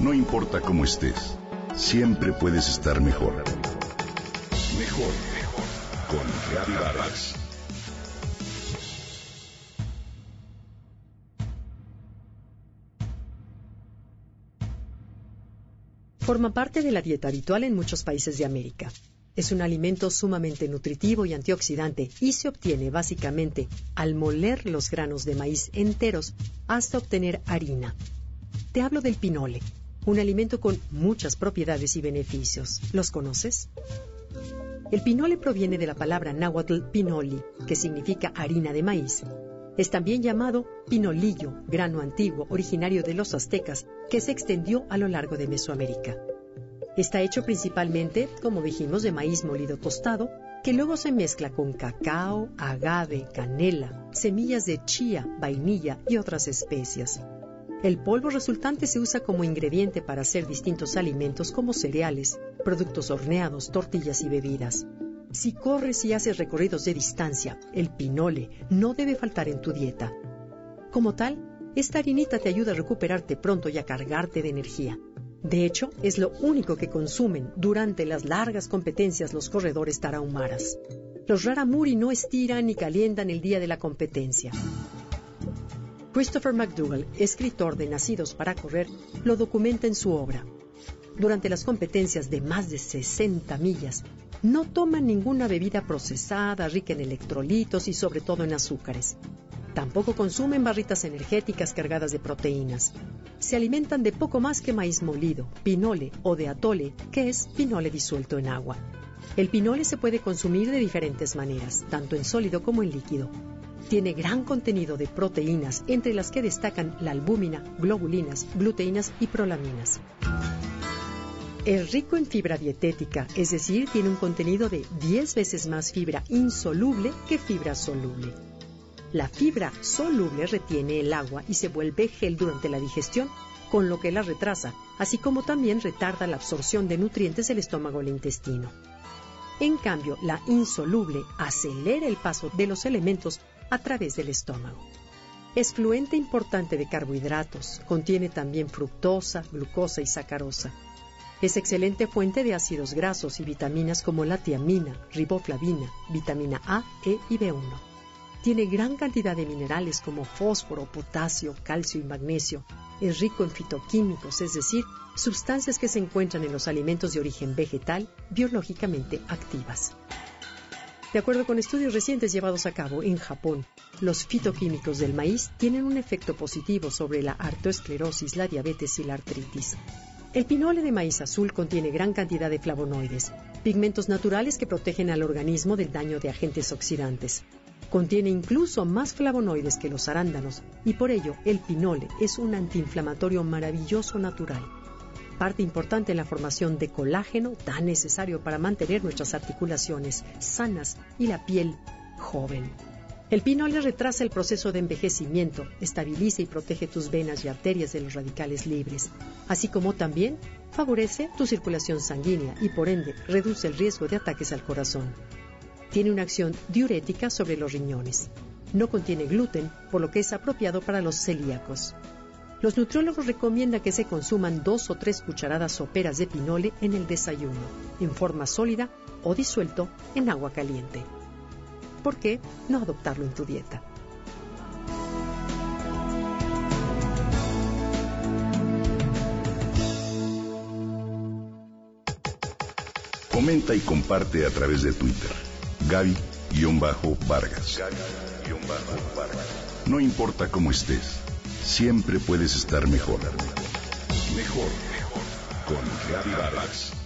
No importa cómo estés, siempre puedes estar mejor. Mejor, mejor. Con Reavivadas. Forma parte de la dieta habitual en muchos países de América. Es un alimento sumamente nutritivo y antioxidante y se obtiene básicamente al moler los granos de maíz enteros hasta obtener harina. Te hablo del pinole, un alimento con muchas propiedades y beneficios. ¿Los conoces? El pinole proviene de la palabra náhuatl pinoli, que significa harina de maíz. Es también llamado pinolillo, grano antiguo originario de los aztecas, que se extendió a lo largo de Mesoamérica. Está hecho principalmente, como dijimos, de maíz molido tostado, que luego se mezcla con cacao, agave, canela, semillas de chía, vainilla y otras especias. El polvo resultante se usa como ingrediente para hacer distintos alimentos como cereales, productos horneados, tortillas y bebidas. Si corres y haces recorridos de distancia, el pinole no debe faltar en tu dieta. Como tal, esta harinita te ayuda a recuperarte pronto y a cargarte de energía. De hecho, es lo único que consumen durante las largas competencias los corredores tarahumaras. Los raramuri no estiran ni calientan el día de la competencia. Christopher McDougall, escritor de Nacidos para Correr, lo documenta en su obra. Durante las competencias de más de 60 millas, no toman ninguna bebida procesada, rica en electrolitos y sobre todo en azúcares. Tampoco consumen barritas energéticas cargadas de proteínas. Se alimentan de poco más que maíz molido, pinole o de atole, que es pinole disuelto en agua. El pinole se puede consumir de diferentes maneras, tanto en sólido como en líquido. Tiene gran contenido de proteínas, entre las que destacan la albúmina, globulinas, gluteínas y prolaminas. Es rico en fibra dietética, es decir, tiene un contenido de 10 veces más fibra insoluble que fibra soluble. La fibra soluble retiene el agua y se vuelve gel durante la digestión, con lo que la retrasa, así como también retarda la absorción de nutrientes del estómago al intestino. En cambio, la insoluble acelera el paso de los elementos a través del estómago. Es fluente importante de carbohidratos, contiene también fructosa, glucosa y sacarosa. Es excelente fuente de ácidos grasos y vitaminas como la tiamina, riboflavina, vitamina A, E y B1. Tiene gran cantidad de minerales como fósforo, potasio, calcio y magnesio. Es rico en fitoquímicos, es decir, sustancias que se encuentran en los alimentos de origen vegetal biológicamente activas. De acuerdo con estudios recientes llevados a cabo en Japón, los fitoquímicos del maíz tienen un efecto positivo sobre la artoesclerosis, la diabetes y la artritis. El pinole de maíz azul contiene gran cantidad de flavonoides, pigmentos naturales que protegen al organismo del daño de agentes oxidantes. Contiene incluso más flavonoides que los arándanos y por ello el pinole es un antiinflamatorio maravilloso natural parte importante en la formación de colágeno tan necesario para mantener nuestras articulaciones sanas y la piel joven. El pinole retrasa el proceso de envejecimiento, estabiliza y protege tus venas y arterias de los radicales libres, así como también favorece tu circulación sanguínea y por ende reduce el riesgo de ataques al corazón. Tiene una acción diurética sobre los riñones. No contiene gluten, por lo que es apropiado para los celíacos. Los nutriólogos recomiendan que se consuman dos o tres cucharadas soperas de pinole en el desayuno, en forma sólida o disuelto en agua caliente. ¿Por qué no adoptarlo en tu dieta? Comenta y comparte a través de Twitter. Gaby-Vargas. Gaby-Vargas. No importa cómo estés siempre puedes estar mejor. Mejor, mejor. Con Gaby Vargas.